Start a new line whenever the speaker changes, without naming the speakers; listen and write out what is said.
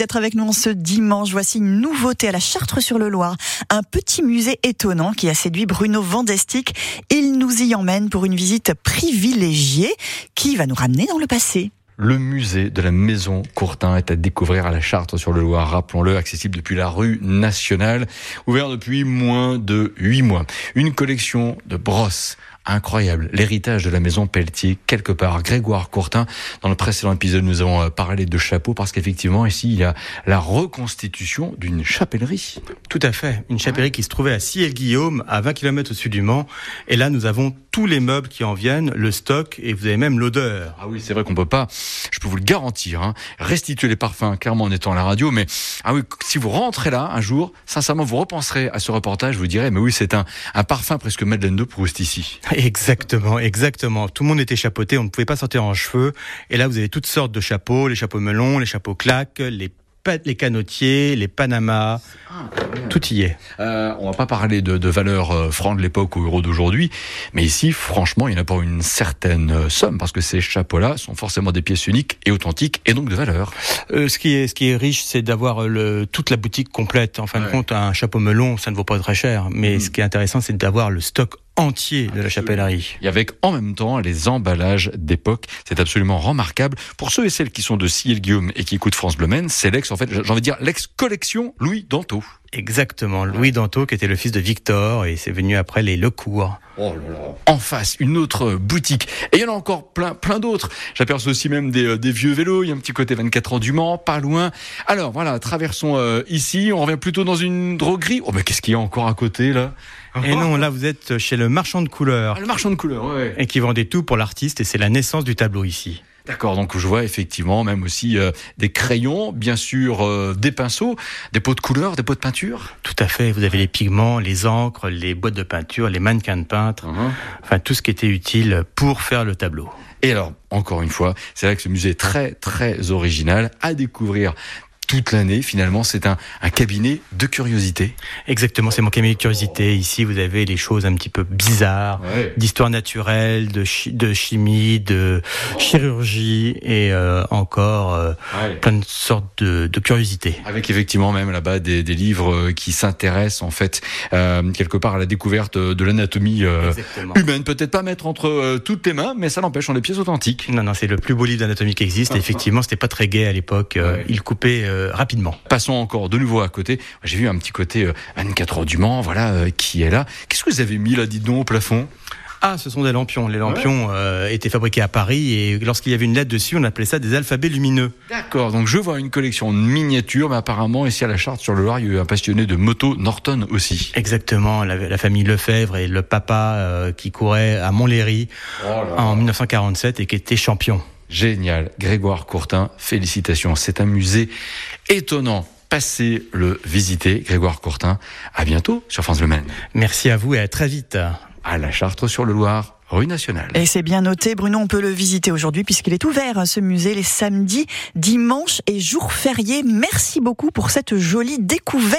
d'être avec nous ce dimanche. Voici une nouveauté à la Chartre-sur-le-Loir. Un petit musée étonnant qui a séduit Bruno Vandestick. Il nous y emmène pour une visite privilégiée qui va nous ramener dans le passé.
Le musée de la Maison Courtin est à découvrir à la Chartre-sur-le-Loir, rappelons-le, accessible depuis la rue nationale, ouvert depuis moins de huit mois. Une collection de brosses incroyable. L'héritage de la maison Pelletier, quelque part. Grégoire Courtin, dans le précédent épisode, nous avons euh, parlé de chapeaux parce qu'effectivement, ici, il y a la reconstitution d'une chapellerie.
Tout à fait. Une chapellerie qui se trouvait à Ciel-Guillaume, à 20 km au-dessus du Mans. Et là, nous avons tous les meubles qui en viennent, le stock, et vous avez même l'odeur.
Ah oui, c'est vrai qu'on peut pas, je peux vous le garantir, hein, restituer les parfums, clairement en étant à la radio, mais ah oui, si vous rentrez là un jour, sincèrement, vous repenserez à ce reportage, vous direz, mais oui, c'est un, un parfum presque Madeleine de Proust ici.
Exactement, exactement. Tout le monde était chapeauté, on ne pouvait pas sortir en cheveux. Et là, vous avez toutes sortes de chapeaux, les chapeaux melons, les chapeaux claques, les les canotiers, les Panamas, ah, tout y est.
Euh, on va pas parler de, de valeur euh, franc de l'époque ou euro d'aujourd'hui, mais ici, franchement, il y en a pour une certaine euh, somme, parce que ces chapeaux-là sont forcément des pièces uniques et authentiques, et donc de valeur.
Euh, ce, qui est, ce qui est riche, c'est d'avoir toute la boutique complète. En fin de compte, un chapeau melon, ça ne vaut pas très cher, mais mm. ce qui est intéressant, c'est d'avoir le stock entier de la chapellerie.
Et avec en même temps les emballages d'époque. C'est absolument remarquable. Pour ceux et celles qui sont de Ciel Guillaume et qui écoutent France Bleu c'est l'ex, en fait, j'ai envie de dire, l'ex-collection Louis Danto.
Exactement, Louis Danto qui était le fils de Victor et c'est venu après les Lecourt.
Oh là là. En face, une autre boutique. Et il y en a encore plein, plein d'autres. J'aperçois aussi même des, euh, des, vieux vélos. Il y a un petit côté 24 ans du Mans, pas loin. Alors voilà, traversons euh, ici. On revient plutôt dans une droguerie. Oh mais qu'est-ce qu'il y a encore à côté là?
Et non, là vous êtes chez le marchand de couleurs.
Ah, le marchand de couleurs, ouais.
Et qui vendait tout pour l'artiste et c'est la naissance du tableau ici.
D'accord, donc je vois effectivement même aussi euh, des crayons, bien sûr euh, des pinceaux, des pots de couleur, des pots de peinture.
Tout à fait, vous avez les pigments, les encres, les boîtes de peinture, les mannequins de peintre, uh-huh. enfin tout ce qui était utile pour faire le tableau.
Et alors, encore une fois, c'est vrai que ce musée est très très original à découvrir toute l'année. Finalement, c'est un, un, cabinet de curiosité.
Exactement, c'est mon cabinet de curiosité. Ici, vous avez les choses un petit peu bizarres, d'histoire naturelle, de, de chimie, de chirurgie et euh, encore euh, plein de sortes de, de curiosités.
Avec effectivement même là-bas des, des, livres euh, qui s'intéressent en fait euh, quelque part à la découverte de l'anatomie humaine. Peut-être pas mettre entre toutes tes mains, mais ça n'empêche, on des pièces authentiques.
Non, non, c'est le plus beau livre d'anatomie qui existe. Ah, effectivement, c'était pas très gai à l'époque. Il coupait euh, rapidement.
Passons encore de nouveau à côté. J'ai vu un petit côté 24 euh, heures du Mans, voilà, euh, qui est là. Qu'est-ce que vous avez mis là, dites donc, au plafond?
Ah, ce sont des lampions. Les lampions étaient fabriqués à Paris et lorsqu'il y avait une lettre dessus, on appelait ça des alphabets lumineux.
D'accord, donc je vois une collection de miniatures, mais apparemment ici à la Charte sur le Loir, il y a eu un passionné de moto Norton aussi.
Exactement, la, famille Lefebvre et le papa qui courait à Montlhéry oh en 1947 et qui était champion.
Génial. Grégoire Courtin, félicitations. C'est un musée étonnant. Passez le visiter. Grégoire Courtin, à bientôt sur France Le Maine.
Merci à vous et à très vite.
À la Chartre sur le Loir. Rue nationale.
Et c'est bien noté, Bruno, on peut le visiter aujourd'hui puisqu'il est ouvert, ce musée, les samedis, dimanches et jours fériés. Merci beaucoup pour cette jolie découverte.